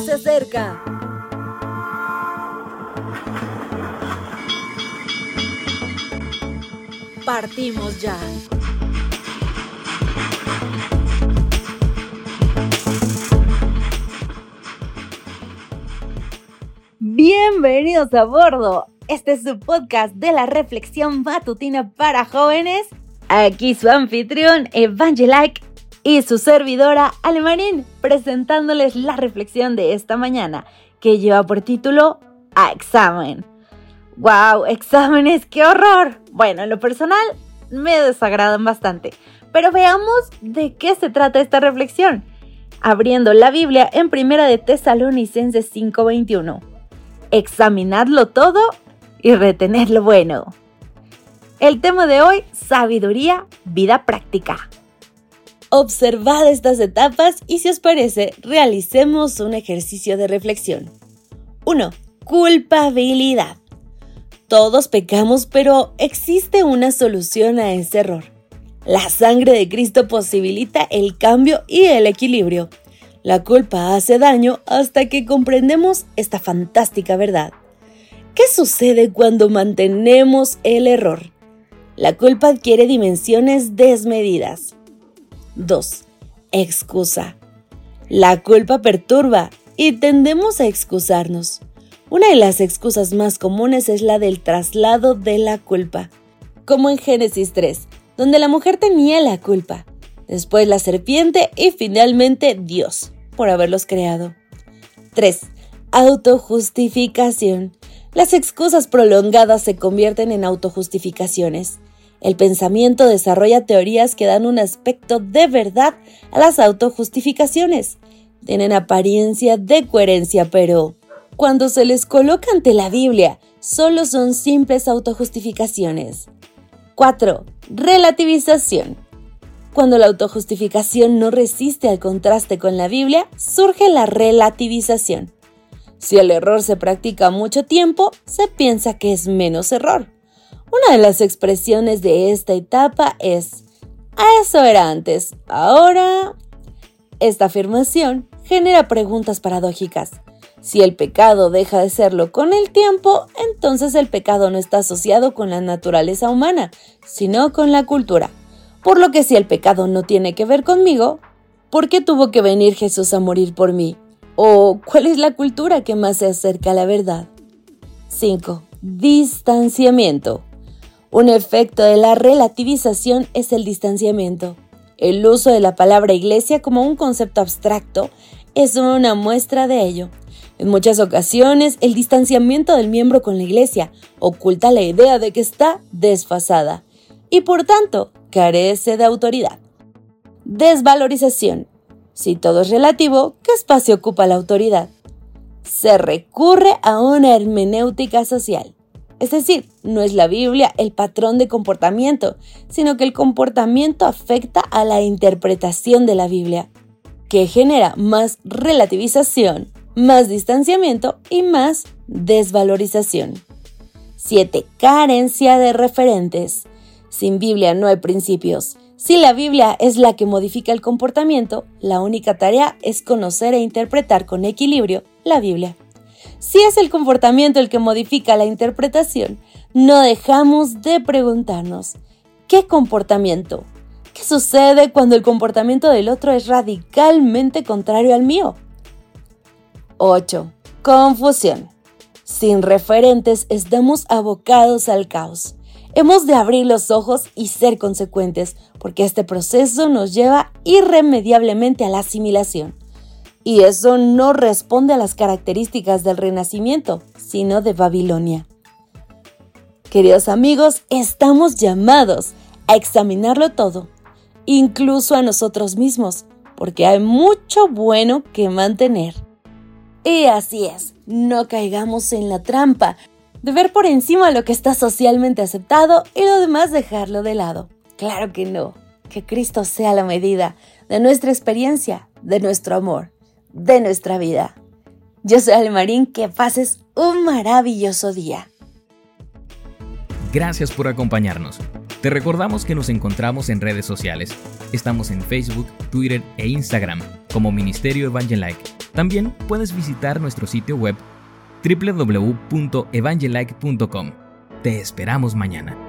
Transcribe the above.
se acerca. Partimos ya. Bienvenidos a bordo. Este es su podcast de la reflexión matutina para jóvenes. Aquí su anfitrión Evangelike y su servidora Alemarín presentándoles la reflexión de esta mañana que lleva por título A examen. ¡Wow! Exámenes, qué horror. Bueno, en lo personal me desagradan bastante, pero veamos de qué se trata esta reflexión. Abriendo la Biblia en Primera de Tesalonicenses 5:21. Examinadlo todo y retened lo bueno. El tema de hoy, sabiduría, vida práctica. Observad estas etapas y si os parece, realicemos un ejercicio de reflexión. 1. Culpabilidad. Todos pecamos, pero existe una solución a ese error. La sangre de Cristo posibilita el cambio y el equilibrio. La culpa hace daño hasta que comprendemos esta fantástica verdad. ¿Qué sucede cuando mantenemos el error? La culpa adquiere dimensiones desmedidas. 2. Excusa. La culpa perturba y tendemos a excusarnos. Una de las excusas más comunes es la del traslado de la culpa, como en Génesis 3, donde la mujer tenía la culpa, después la serpiente y finalmente Dios, por haberlos creado. 3. Autojustificación. Las excusas prolongadas se convierten en autojustificaciones. El pensamiento desarrolla teorías que dan un aspecto de verdad a las autojustificaciones. Tienen apariencia de coherencia, pero cuando se les coloca ante la Biblia, solo son simples autojustificaciones. 4. Relativización. Cuando la autojustificación no resiste al contraste con la Biblia, surge la relativización. Si el error se practica mucho tiempo, se piensa que es menos error. Una de las expresiones de esta etapa es, a eso era antes, ahora... Esta afirmación genera preguntas paradójicas. Si el pecado deja de serlo con el tiempo, entonces el pecado no está asociado con la naturaleza humana, sino con la cultura. Por lo que si el pecado no tiene que ver conmigo, ¿por qué tuvo que venir Jesús a morir por mí? ¿O cuál es la cultura que más se acerca a la verdad? 5. Distanciamiento. Un efecto de la relativización es el distanciamiento. El uso de la palabra iglesia como un concepto abstracto es una muestra de ello. En muchas ocasiones, el distanciamiento del miembro con la iglesia oculta la idea de que está desfasada y por tanto carece de autoridad. Desvalorización. Si todo es relativo, ¿qué espacio ocupa la autoridad? Se recurre a una hermenéutica social. Es decir, no es la Biblia el patrón de comportamiento, sino que el comportamiento afecta a la interpretación de la Biblia, que genera más relativización, más distanciamiento y más desvalorización. 7. Carencia de referentes. Sin Biblia no hay principios. Si la Biblia es la que modifica el comportamiento, la única tarea es conocer e interpretar con equilibrio la Biblia. Si es el comportamiento el que modifica la interpretación, no dejamos de preguntarnos, ¿qué comportamiento? ¿Qué sucede cuando el comportamiento del otro es radicalmente contrario al mío? 8. Confusión. Sin referentes estamos abocados al caos. Hemos de abrir los ojos y ser consecuentes, porque este proceso nos lleva irremediablemente a la asimilación. Y eso no responde a las características del Renacimiento, sino de Babilonia. Queridos amigos, estamos llamados a examinarlo todo, incluso a nosotros mismos, porque hay mucho bueno que mantener. Y así es, no caigamos en la trampa de ver por encima lo que está socialmente aceptado y lo demás dejarlo de lado. Claro que no, que Cristo sea la medida de nuestra experiencia, de nuestro amor de nuestra vida. Yo soy Almarín, que pases un maravilloso día. Gracias por acompañarnos. Te recordamos que nos encontramos en redes sociales. Estamos en Facebook, Twitter e Instagram como Ministerio Evangelike. También puedes visitar nuestro sitio web www.evangelike.com. Te esperamos mañana.